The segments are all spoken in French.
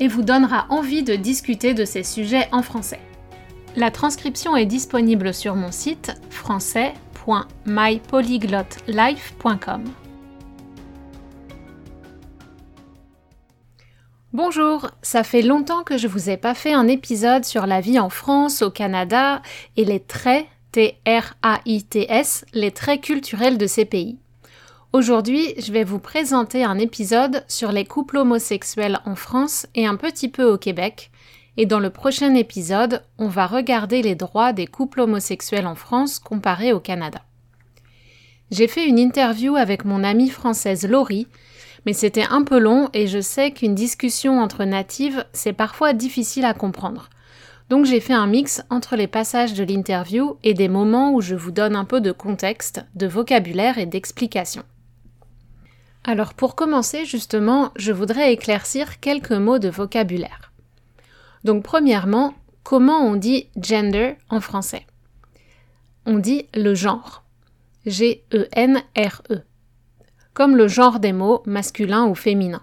et vous donnera envie de discuter de ces sujets en français. La transcription est disponible sur mon site français.mypolyglotlife.com. Bonjour, ça fait longtemps que je vous ai pas fait un épisode sur la vie en France, au Canada et les traits T-R-A-I-T-S, les traits culturels de ces pays. Aujourd'hui, je vais vous présenter un épisode sur les couples homosexuels en France et un petit peu au Québec. Et dans le prochain épisode, on va regarder les droits des couples homosexuels en France comparés au Canada. J'ai fait une interview avec mon amie française Laurie, mais c'était un peu long et je sais qu'une discussion entre natives, c'est parfois difficile à comprendre. Donc j'ai fait un mix entre les passages de l'interview et des moments où je vous donne un peu de contexte, de vocabulaire et d'explication. Alors pour commencer justement, je voudrais éclaircir quelques mots de vocabulaire. Donc premièrement, comment on dit gender en français? On dit le genre. G-E-N-R-E. -E, comme le genre des mots masculin ou féminin.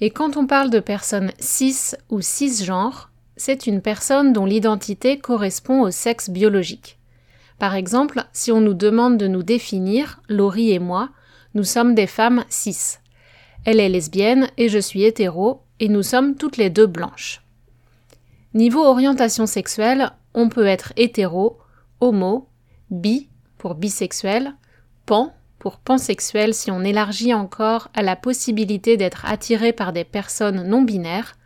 Et quand on parle de personnes cis ou cisgenres, c'est une personne dont l'identité correspond au sexe biologique. Par exemple, si on nous demande de nous définir, Laurie et moi, nous sommes des femmes cis. Elle est lesbienne et je suis hétéro, et nous sommes toutes les deux blanches. Niveau orientation sexuelle, on peut être hétéro, homo, bi pour bisexuel, pan pour pansexuel si on élargit encore à la possibilité d'être attiré par des personnes non binaires,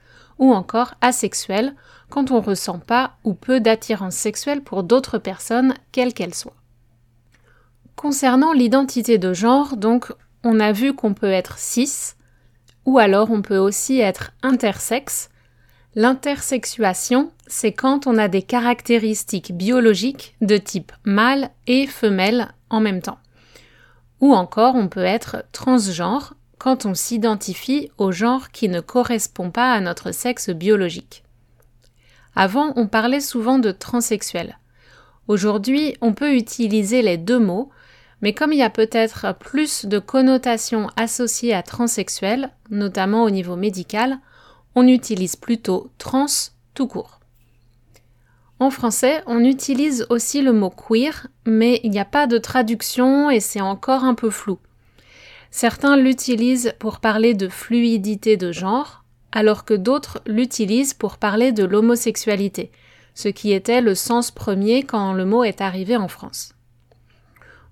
ou encore asexuel quand on ressent pas ou peu d'attirance sexuelle pour d'autres personnes, quelles qu'elles soient. Concernant l'identité de genre, donc, on a vu qu'on peut être cis, ou alors on peut aussi être intersexe. L'intersexuation, c'est quand on a des caractéristiques biologiques de type mâle et femelle en même temps. Ou encore on peut être transgenre, quand on s'identifie au genre qui ne correspond pas à notre sexe biologique. Avant, on parlait souvent de transsexuel. Aujourd'hui, on peut utiliser les deux mots, mais comme il y a peut-être plus de connotations associées à transsexuel, notamment au niveau médical, on utilise plutôt trans tout court. En français, on utilise aussi le mot queer, mais il n'y a pas de traduction et c'est encore un peu flou. Certains l'utilisent pour parler de fluidité de genre, alors que d'autres l'utilisent pour parler de l'homosexualité, ce qui était le sens premier quand le mot est arrivé en France.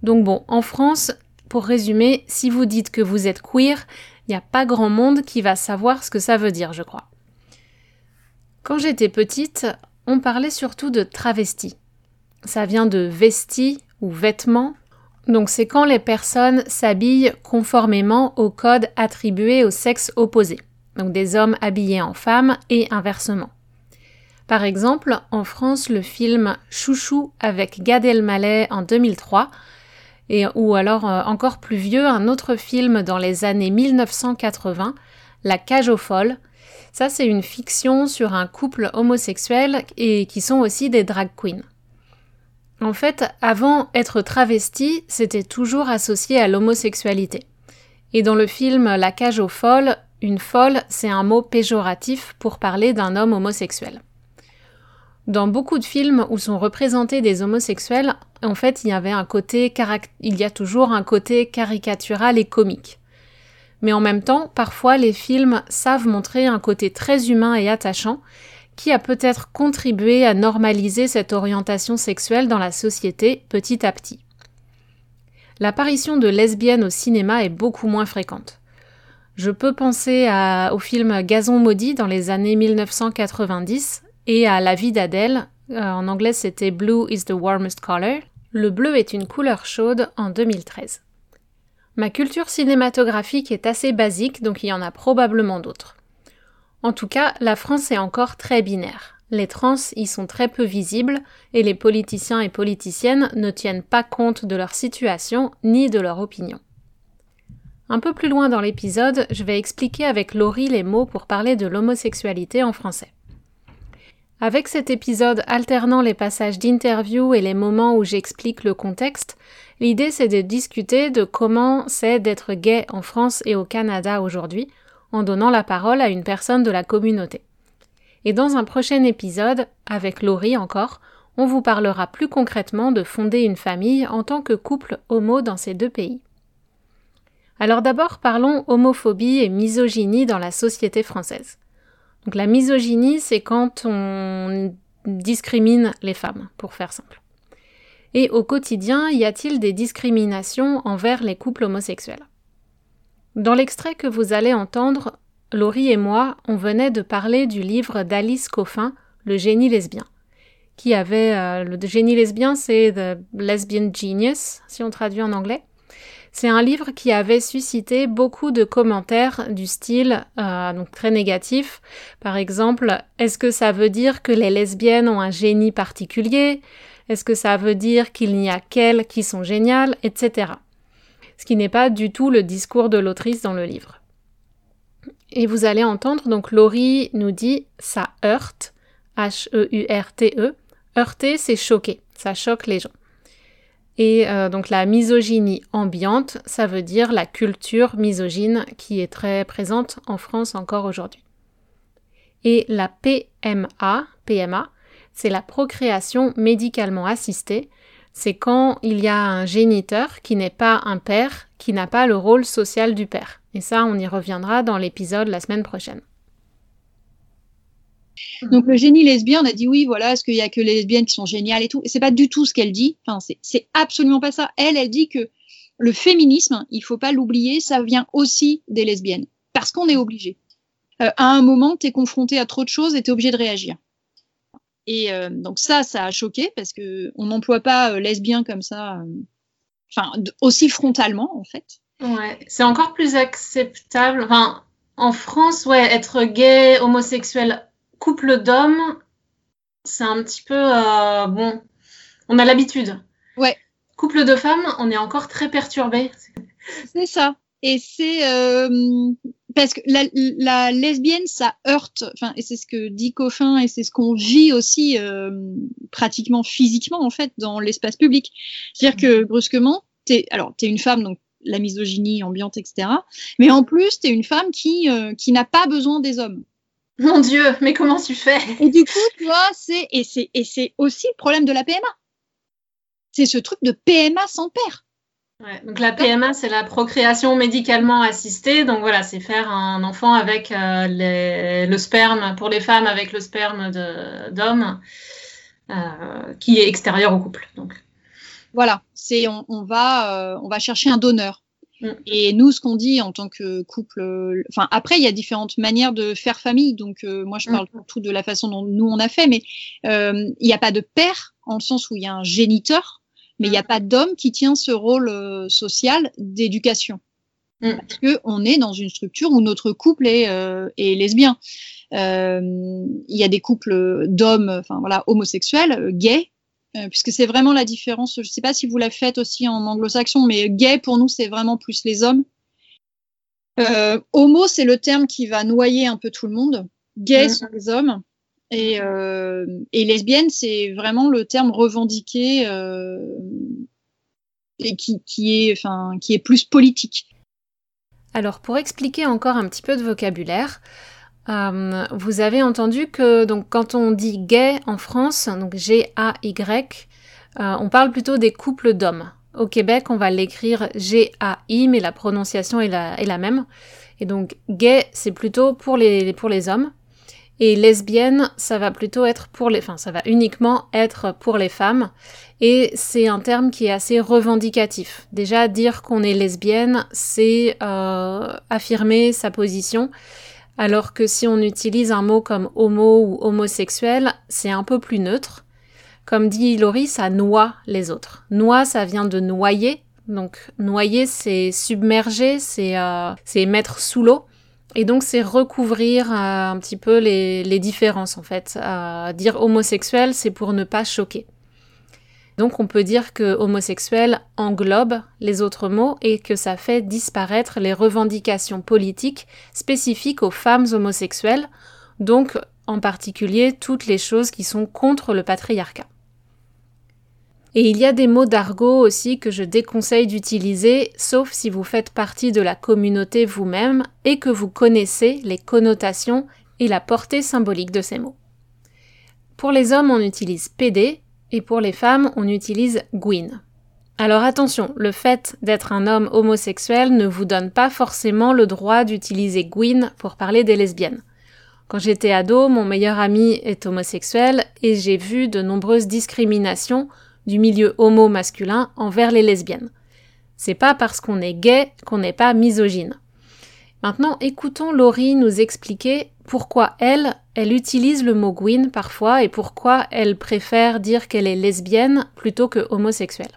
Donc bon, en France, pour résumer, si vous dites que vous êtes queer, il n'y a pas grand monde qui va savoir ce que ça veut dire, je crois. Quand j'étais petite, on parlait surtout de travesti. Ça vient de vesti ou vêtements donc c'est quand les personnes s'habillent conformément au code attribué au sexe opposé, donc des hommes habillés en femmes et inversement. Par exemple, en France, le film Chouchou avec Gad Elmaleh en 2003, et, ou alors euh, encore plus vieux, un autre film dans les années 1980, La cage aux folles. Ça, c'est une fiction sur un couple homosexuel et qui sont aussi des drag queens. En fait, avant, être travesti, c'était toujours associé à l'homosexualité. Et dans le film La cage aux folles, une folle, c'est un mot péjoratif pour parler d'un homme homosexuel. Dans beaucoup de films où sont représentés des homosexuels, en fait, il y avait un côté il y a toujours un côté caricatural et comique. Mais en même temps, parfois les films savent montrer un côté très humain et attachant qui a peut-être contribué à normaliser cette orientation sexuelle dans la société petit à petit. L'apparition de lesbiennes au cinéma est beaucoup moins fréquente. Je peux penser au film Gazon maudit dans les années 1990 et à La vie d'Adèle, euh, en anglais c'était Blue is the warmest color. Le bleu est une couleur chaude en 2013. Ma culture cinématographique est assez basique, donc il y en a probablement d'autres. En tout cas, la France est encore très binaire. Les trans y sont très peu visibles et les politiciens et politiciennes ne tiennent pas compte de leur situation ni de leur opinion. Un peu plus loin dans l'épisode, je vais expliquer avec Laurie les mots pour parler de l'homosexualité en français. Avec cet épisode alternant les passages d'interview et les moments où j'explique le contexte, l'idée c'est de discuter de comment c'est d'être gay en France et au Canada aujourd'hui, en donnant la parole à une personne de la communauté. Et dans un prochain épisode, avec Laurie encore, on vous parlera plus concrètement de fonder une famille en tant que couple homo dans ces deux pays. Alors d'abord parlons homophobie et misogynie dans la société française. Donc la misogynie, c'est quand on discrimine les femmes, pour faire simple. Et au quotidien, y a-t-il des discriminations envers les couples homosexuels? Dans l'extrait que vous allez entendre, Laurie et moi, on venait de parler du livre d'Alice Coffin, Le génie lesbien, qui avait euh, le génie lesbien, c'est The Lesbian Genius, si on traduit en anglais. C'est un livre qui avait suscité beaucoup de commentaires du style euh, donc très négatif. Par exemple, est-ce que ça veut dire que les lesbiennes ont un génie particulier? Est-ce que ça veut dire qu'il n'y a qu'elles qui sont géniales, etc ce qui n'est pas du tout le discours de l'autrice dans le livre. Et vous allez entendre, donc Laurie nous dit ça heurte, H-E-U-R-T-E. E. Heurter, c'est choquer, ça choque les gens. Et euh, donc la misogynie ambiante, ça veut dire la culture misogyne qui est très présente en France encore aujourd'hui. Et la PMA, PMA, c'est la procréation médicalement assistée, c'est quand il y a un géniteur qui n'est pas un père, qui n'a pas le rôle social du père. Et ça, on y reviendra dans l'épisode la semaine prochaine. Donc le génie lesbien, on a dit oui, voilà, est-ce qu'il y a que les lesbiennes qui sont géniales et tout? Et c'est pas du tout ce qu'elle dit. Enfin, c'est absolument pas ça. Elle, elle dit que le féminisme, il faut pas l'oublier, ça vient aussi des lesbiennes. Parce qu'on est obligé. Euh, à un moment, tu es confronté à trop de choses et tu es obligé de réagir. Et euh, donc ça, ça a choqué parce que on n'emploie pas euh, lesbien comme ça, euh, enfin aussi frontalement en fait. Ouais, c'est encore plus acceptable. Enfin, en France, ouais, être gay, homosexuel, couple d'hommes, c'est un petit peu bon. On a l'habitude. Ouais. Couple de femmes, on est encore très perturbé. C'est ça. Et c'est parce que la, lesbienne, ça heurte, enfin, et c'est ce que dit Coffin, et c'est ce qu'on vit aussi euh, pratiquement physiquement en fait dans l'espace public. C'est-à-dire que brusquement, t'es, alors t'es une femme, donc la misogynie ambiante, etc. Mais en plus, t'es une femme qui euh, qui n'a pas besoin des hommes. Mon Dieu, mais comment tu fais? Et du coup, tu vois, c'est et c'est et c'est aussi le problème de la PMA. C'est ce truc de PMA sans père donc la PMA, c'est la procréation médicalement assistée. Donc voilà, c'est faire un enfant avec euh, le sperme, pour les femmes, avec le sperme d'homme euh, qui est extérieur au couple. Donc. Voilà, c'est on, va, euh, on va chercher un donneur. Mm. Et nous, ce qu'on dit en tant que couple, enfin après, il y a différentes manières de faire famille. Donc moi, je mm. parle tout de la façon dont nous on a fait, mais il n'y a pas de père en le sens où il y a un géniteur mais il n'y a pas d'homme qui tient ce rôle euh, social d'éducation. Mm. Parce que on est dans une structure où notre couple est, euh, est lesbien. Euh, il y a des couples d'hommes, enfin voilà, homosexuels, gays, puisque c'est vraiment la différence. Je ne sais pas si vous la faites aussi en anglo-saxon, mais gay pour nous c'est vraiment plus les hommes. homo c'est le terme qui va noyer un peu tout le monde. Gay mm. sont les hommes. Et, euh, et lesbienne, c'est vraiment le terme revendiqué euh, et qui, qui, est, enfin, qui est plus politique. Alors, pour expliquer encore un petit peu de vocabulaire, euh, vous avez entendu que donc quand on dit gay en France, donc G-A-Y, euh, on parle plutôt des couples d'hommes. Au Québec, on va l'écrire G-A-I, mais la prononciation est la, même. Et donc gay, c'est plutôt pour les, pour les hommes. Et lesbienne, ça va plutôt être pour les, enfin, ça va uniquement être pour les femmes. Et c'est un terme qui est assez revendicatif. Déjà, dire qu'on est lesbienne, c'est euh, affirmer sa position. Alors que si on utilise un mot comme homo ou homosexuel, c'est un peu plus neutre. Comme dit Laurie, ça noie les autres. Noie, ça vient de noyer. Donc noyer, c'est submerger, c'est euh, mettre sous l'eau. Et donc c'est recouvrir euh, un petit peu les, les différences en fait. Euh, dire homosexuel, c'est pour ne pas choquer. Donc on peut dire que homosexuel englobe les autres mots et que ça fait disparaître les revendications politiques spécifiques aux femmes homosexuelles, donc en particulier toutes les choses qui sont contre le patriarcat. Et il y a des mots d'argot aussi que je déconseille d'utiliser, sauf si vous faites partie de la communauté vous-même et que vous connaissez les connotations et la portée symbolique de ces mots. Pour les hommes, on utilise PD et pour les femmes, on utilise Gwyn. Alors attention, le fait d'être un homme homosexuel ne vous donne pas forcément le droit d'utiliser Gwyn pour parler des lesbiennes. Quand j'étais ado, mon meilleur ami est homosexuel et j'ai vu de nombreuses discriminations du milieu homo masculin envers les lesbiennes. C'est pas parce qu'on est gay qu'on n'est pas misogyne. Maintenant, écoutons Laurie nous expliquer pourquoi elle, elle utilise le mot Gwyn parfois et pourquoi elle préfère dire qu'elle est lesbienne plutôt que homosexuelle.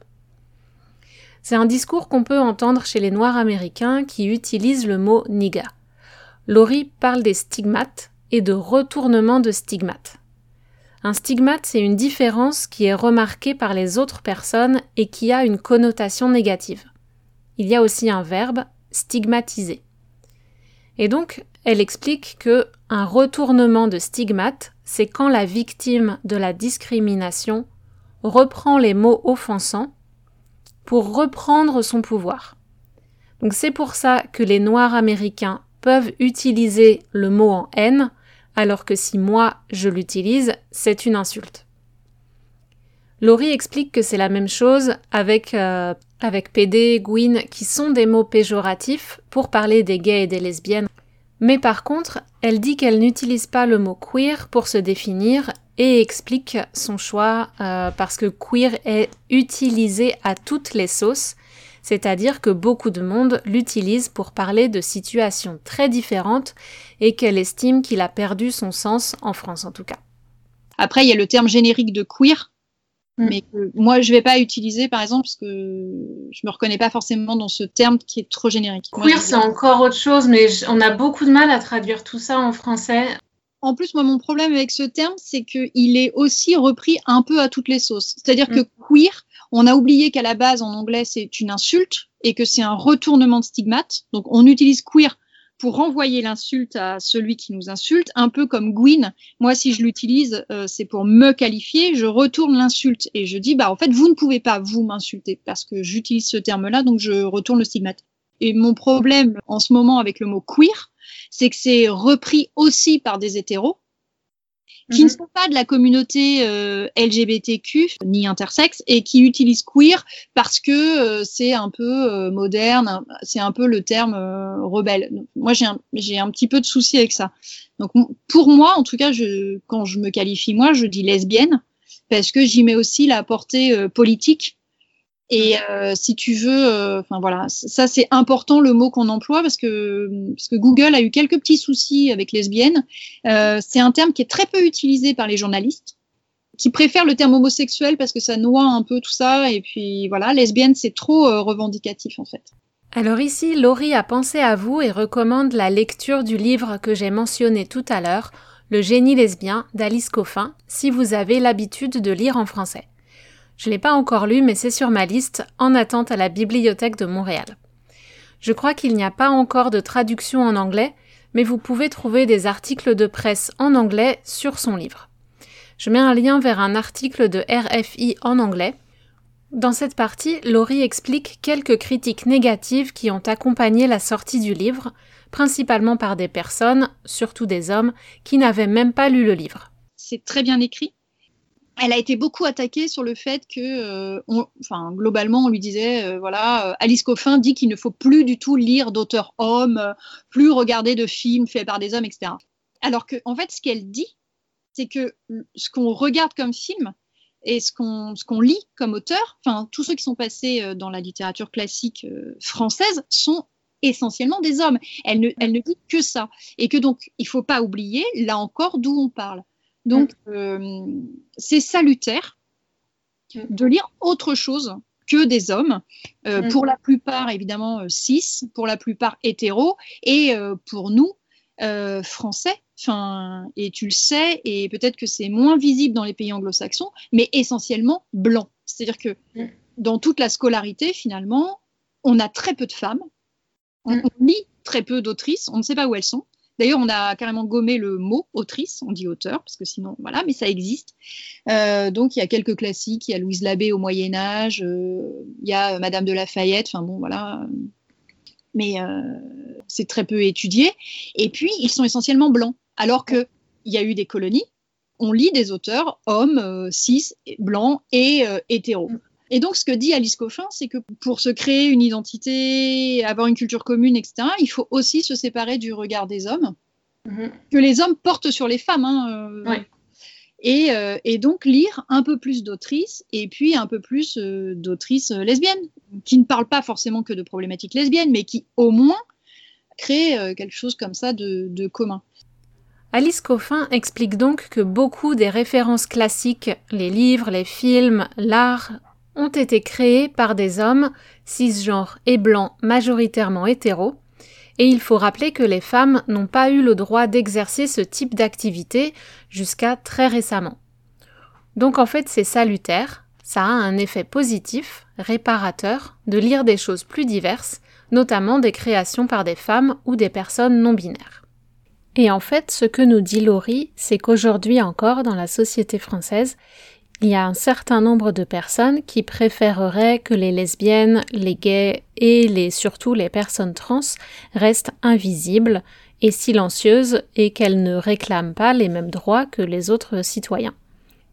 C'est un discours qu'on peut entendre chez les Noirs américains qui utilisent le mot niga. Laurie parle des stigmates et de retournement de stigmates. Un stigmate, c'est une différence qui est remarquée par les autres personnes et qui a une connotation négative. Il y a aussi un verbe, stigmatiser. Et donc, elle explique que un retournement de stigmate, c'est quand la victime de la discrimination reprend les mots offensants pour reprendre son pouvoir. Donc c'est pour ça que les Noirs américains peuvent utiliser le mot en haine alors que si moi je l'utilise, c'est une insulte. Laurie explique que c'est la même chose avec, euh, avec PD, Gwyn, qui sont des mots péjoratifs pour parler des gays et des lesbiennes. Mais par contre, elle dit qu'elle n'utilise pas le mot queer pour se définir et explique son choix euh, parce que queer est utilisé à toutes les sauces c'est-à-dire que beaucoup de monde l'utilise pour parler de situations très différentes et qu'elle estime qu'il a perdu son sens, en France en tout cas. Après, il y a le terme générique de queer, mm. mais que moi je ne vais pas utiliser par exemple parce que je me reconnais pas forcément dans ce terme qui est trop générique. Queer c'est encore autre chose, mais on a beaucoup de mal à traduire tout ça en français. En plus, moi mon problème avec ce terme, c'est qu'il est aussi repris un peu à toutes les sauces. C'est-à-dire mm. que queer, on a oublié qu'à la base, en anglais, c'est une insulte et que c'est un retournement de stigmate. Donc, on utilise queer pour renvoyer l'insulte à celui qui nous insulte, un peu comme Gwyn. Moi, si je l'utilise, euh, c'est pour me qualifier. Je retourne l'insulte et je dis, bah, en fait, vous ne pouvez pas vous m'insulter parce que j'utilise ce terme-là, donc je retourne le stigmate. Et mon problème en ce moment avec le mot queer, c'est que c'est repris aussi par des hétéros qui ne mhm. sont pas de la communauté euh, LGBTQ ni intersexe et qui utilisent queer parce que euh, c'est un peu euh, moderne, c'est un peu le terme rebelle. moi, j'ai un, j'ai un petit peu de souci avec ça. Donc, pour moi, en tout cas, je, quand je me qualifie moi, je dis lesbienne parce que j'y mets aussi la portée politique et euh, si tu veux, euh, enfin voilà, ça c'est important le mot qu'on emploie parce que parce que Google a eu quelques petits soucis avec lesbienne. Euh, c'est un terme qui est très peu utilisé par les journalistes, qui préfèrent le terme homosexuel parce que ça noie un peu tout ça. Et puis voilà, lesbienne c'est trop revendicatif en fait. Alors ici, Laurie a pensé à vous et recommande la lecture du livre que j'ai mentionné tout à l'heure, Le génie lesbien d'Alice Coffin, si vous avez l'habitude de lire en français. Je ne l'ai pas encore lu, mais c'est sur ma liste, en attente à la Bibliothèque de Montréal. Je crois qu'il n'y a pas encore de traduction en anglais, mais vous pouvez trouver des articles de presse en anglais sur son livre. Je mets un lien vers un article de RFI en anglais. Dans cette partie, Laurie explique quelques critiques négatives qui ont accompagné la sortie du livre, principalement par des personnes, surtout des hommes, qui n'avaient même pas lu le livre. C'est très bien écrit, elle a été beaucoup attaquée sur le fait que, euh, enfin, globalement, on lui disait, euh, voilà, euh, Alice Coffin dit qu'il ne faut plus du tout lire d'auteurs hommes, plus regarder de films faits par des hommes, etc. alors que en fait, ce qu'elle dit, c'est que ce qu'on regarde comme film et ce qu'on lit comme auteur, enfin tous ceux qui sont passés dans la littérature classique française sont essentiellement des hommes. Elle ne, elle ne dit que ça. Et que donc, il faut pas oublier, là encore, d'où on parle. Donc, euh, c'est salutaire mm. de lire autre chose que des hommes, mm. pour la plupart évidemment cis, pour la plupart hétéros, et pour nous, français, Enfin, et tu le sais, et peut-être que c'est moins visible dans les pays anglo-saxons, mais essentiellement blanc. C'est-à-dire que mm. dans toute la scolarité, finalement, on a très peu de femmes, on, lit très peu d'autrices, on ne sait pas où elles sont. D'ailleurs, on a carrément gommé le mot autrice, on dit auteur, parce que sinon, voilà, mais ça existe. Euh, donc, il y a quelques classiques, il y a Louise Labbé au Moyen Âge, euh, il y a Madame de Lafayette, enfin bon, voilà. Mais euh, c'est très peu étudié. Et puis, ils sont essentiellement blancs. Alors qu'il y a eu des colonies, on lit des auteurs hommes, euh, cis, blancs et euh, hétéros. Et donc, ce que dit Alice Coffin, c'est que pour se créer une identité, avoir une culture commune, etc., il faut aussi se séparer du regard des hommes, mm-hmm. que les hommes portent sur les femmes. Hein, euh. et, donc, lire un peu plus d'autrices, et puis un peu plus d'autrices lesbiennes, qui ne parlent pas forcément que de problématiques lesbiennes, mais qui, au moins, créent quelque chose comme ça de commun. Alice Coffin explique donc que beaucoup des références classiques, les livres, les films, l'art, ont été créés par des hommes cisgenres et blancs majoritairement hétéros, et il faut rappeler que les femmes n'ont pas eu le droit d'exercer ce type d'activité jusqu'à très récemment. Donc en fait c'est salutaire, ça a un effet positif, réparateur, de lire des choses plus diverses, notamment des créations par des femmes ou des personnes non binaires. Et en fait, ce que nous dit Laurie, c'est qu'aujourd'hui encore, dans la société française, il y a un certain nombre de personnes qui préféreraient que les lesbiennes, les gays et surtout les personnes trans restent invisibles et silencieuses et qu'elles ne réclament pas les mêmes droits que les autres citoyens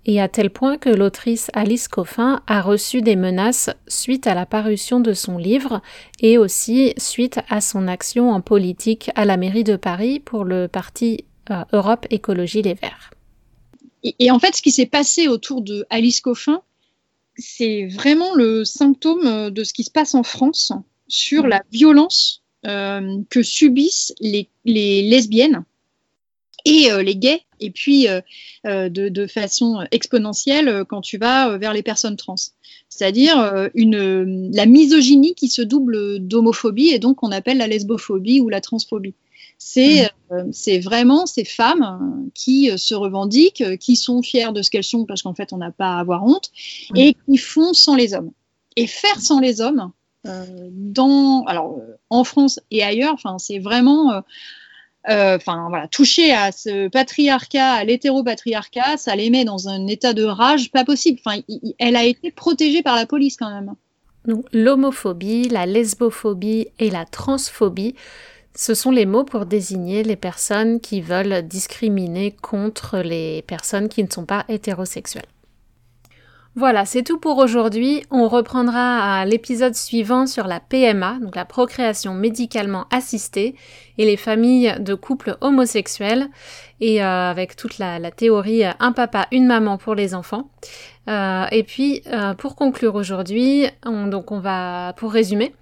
et à tel point que l'autrice Alice Coffin a reçu des menaces suite à la parution de son livre et aussi suite à son action en politique à la mairie de Paris pour le parti euh, Europe Écologie Les Verts. Et, en fait, ce qui s'est passé autour de Alice Coffin, c'est vraiment le symptôme de ce qui se passe en France sur la violence euh, que subissent les lesbiennes et euh, les gays, et puis euh, euh, de, façon exponentielle quand tu vas vers les personnes trans. C'est-à-dire la misogynie qui se double d'homophobie et donc on appelle la lesbophobie ou la transphobie. C'est mmh. vraiment ces femmes qui se revendiquent, qui sont fières de ce qu'elles sont parce qu'en fait on n'a pas à avoir honte, mmh. et qui font sans les hommes. Et faire sans les hommes, dans, alors, en France et ailleurs, c'est vraiment euh, voilà, toucher à ce patriarcat, à l'hétéropatriarcat, ça les met dans un état de rage pas possible. Enfin, elle a été protégée par la police quand même. Donc l'homophobie, la lesbophobie et la transphobie, ce sont les mots pour désigner les personnes qui veulent discriminer contre les personnes qui ne sont pas hétérosexuelles. Voilà, c'est tout pour aujourd'hui. On reprendra à l'épisode suivant sur la PMA, donc la procréation médicalement assistée, et les familles de couples homosexuels, et euh, avec toute la, théorie euh, un papa, une maman pour les enfants. Euh, et puis, pour conclure aujourd'hui, donc on va, pour résumer,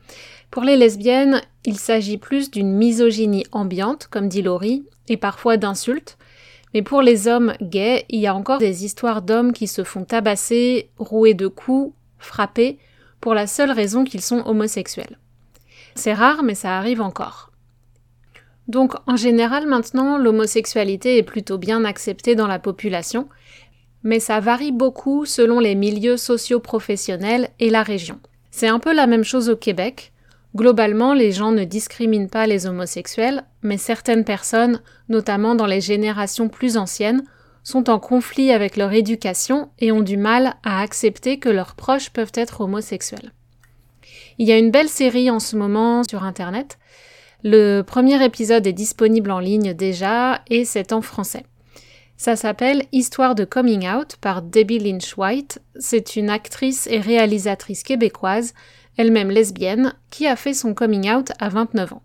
pour les lesbiennes, il s'agit plus d'une misogynie ambiante, comme dit Laurie, et parfois d'insultes, mais pour les hommes gays, il y a encore des histoires d'hommes qui se font tabasser, rouer de coups, frapper, pour la seule raison qu'ils sont homosexuels. C'est rare, mais ça arrive encore. Donc en général maintenant, l'homosexualité est plutôt bien acceptée dans la population, mais ça varie beaucoup selon les milieux socio-professionnels et la région. C'est un peu la même chose au Québec, Globalement, les gens ne discriminent pas les homosexuels, mais certaines personnes, notamment dans les générations plus anciennes, sont en conflit avec leur éducation et ont du mal à accepter que leurs proches peuvent être homosexuels. Il y a une belle série en ce moment sur Internet. Le premier épisode est disponible en ligne déjà et c'est en français. Ça s'appelle Histoire de Coming Out par Debbie Lynch White. C'est une actrice et réalisatrice québécoise elle-même lesbienne, qui a fait son coming out à 29 ans.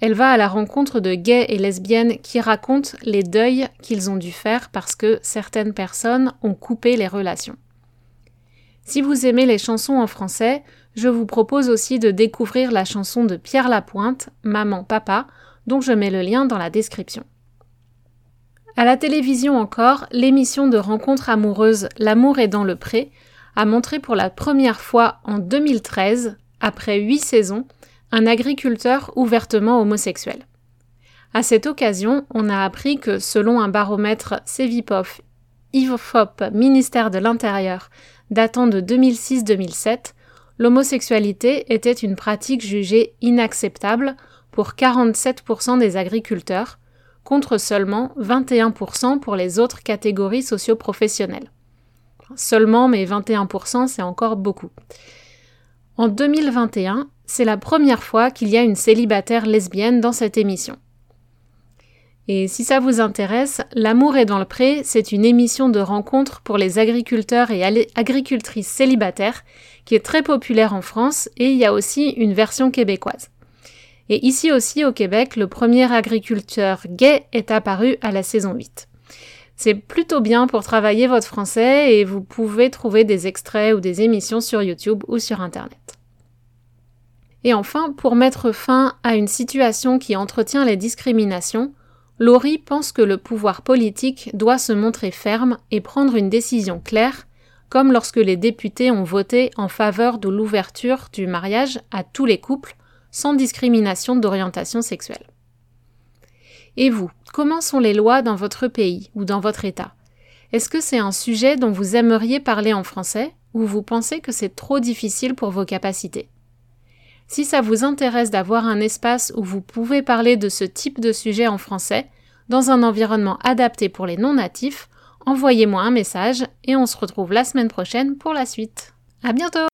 elle va à la rencontre de gays et lesbiennes qui racontent les deuils qu'ils ont dû faire parce que certaines personnes ont coupé les relations. Si vous aimez les chansons en français, je vous propose aussi de découvrir la chanson de Pierre Lapointe, Maman, Papa, dont je mets le lien dans la description. À la télévision encore, l'émission de rencontre amoureuse L'amour est dans le pré a montré pour la première fois en 2013, après huit saisons, un agriculteur ouvertement homosexuel. À cette occasion, on a appris que selon un baromètre Ivofop, ministère de l'Intérieur, datant de 2006-2007, l'homosexualité était une pratique jugée inacceptable pour 47% des agriculteurs, contre seulement 21% pour les autres catégories socioprofessionnelles. Seulement, mais 21%, c'est encore beaucoup. En 2021, c'est la première fois qu'il y a une célibataire lesbienne dans cette émission. Et si ça vous intéresse, L'amour est dans le pré, c'est une émission de rencontre pour les agriculteurs et agricultrices célibataires qui est très populaire en France et il y a aussi une version québécoise. Et ici aussi au Québec, le premier agriculteur gay est apparu à la saison 8. C'est plutôt bien pour travailler votre français et vous pouvez trouver des extraits ou des émissions sur YouTube ou sur Internet. Et enfin, pour mettre fin à une situation qui entretient les discriminations, Laurie pense que le pouvoir politique doit se montrer ferme et prendre une décision claire, comme lorsque les députés ont voté en faveur de l'ouverture du mariage à tous les couples, sans discrimination d'orientation sexuelle. Et vous, comment sont les lois dans votre pays ou dans votre État? Est-ce que c'est un sujet dont vous aimeriez parler en français ou vous pensez que c'est trop difficile pour vos capacités? Si ça vous intéresse d'avoir un espace où vous pouvez parler de ce type de sujet en français, dans un environnement adapté pour les non-natifs, envoyez-moi un message et on se retrouve la semaine prochaine pour la suite. À bientôt!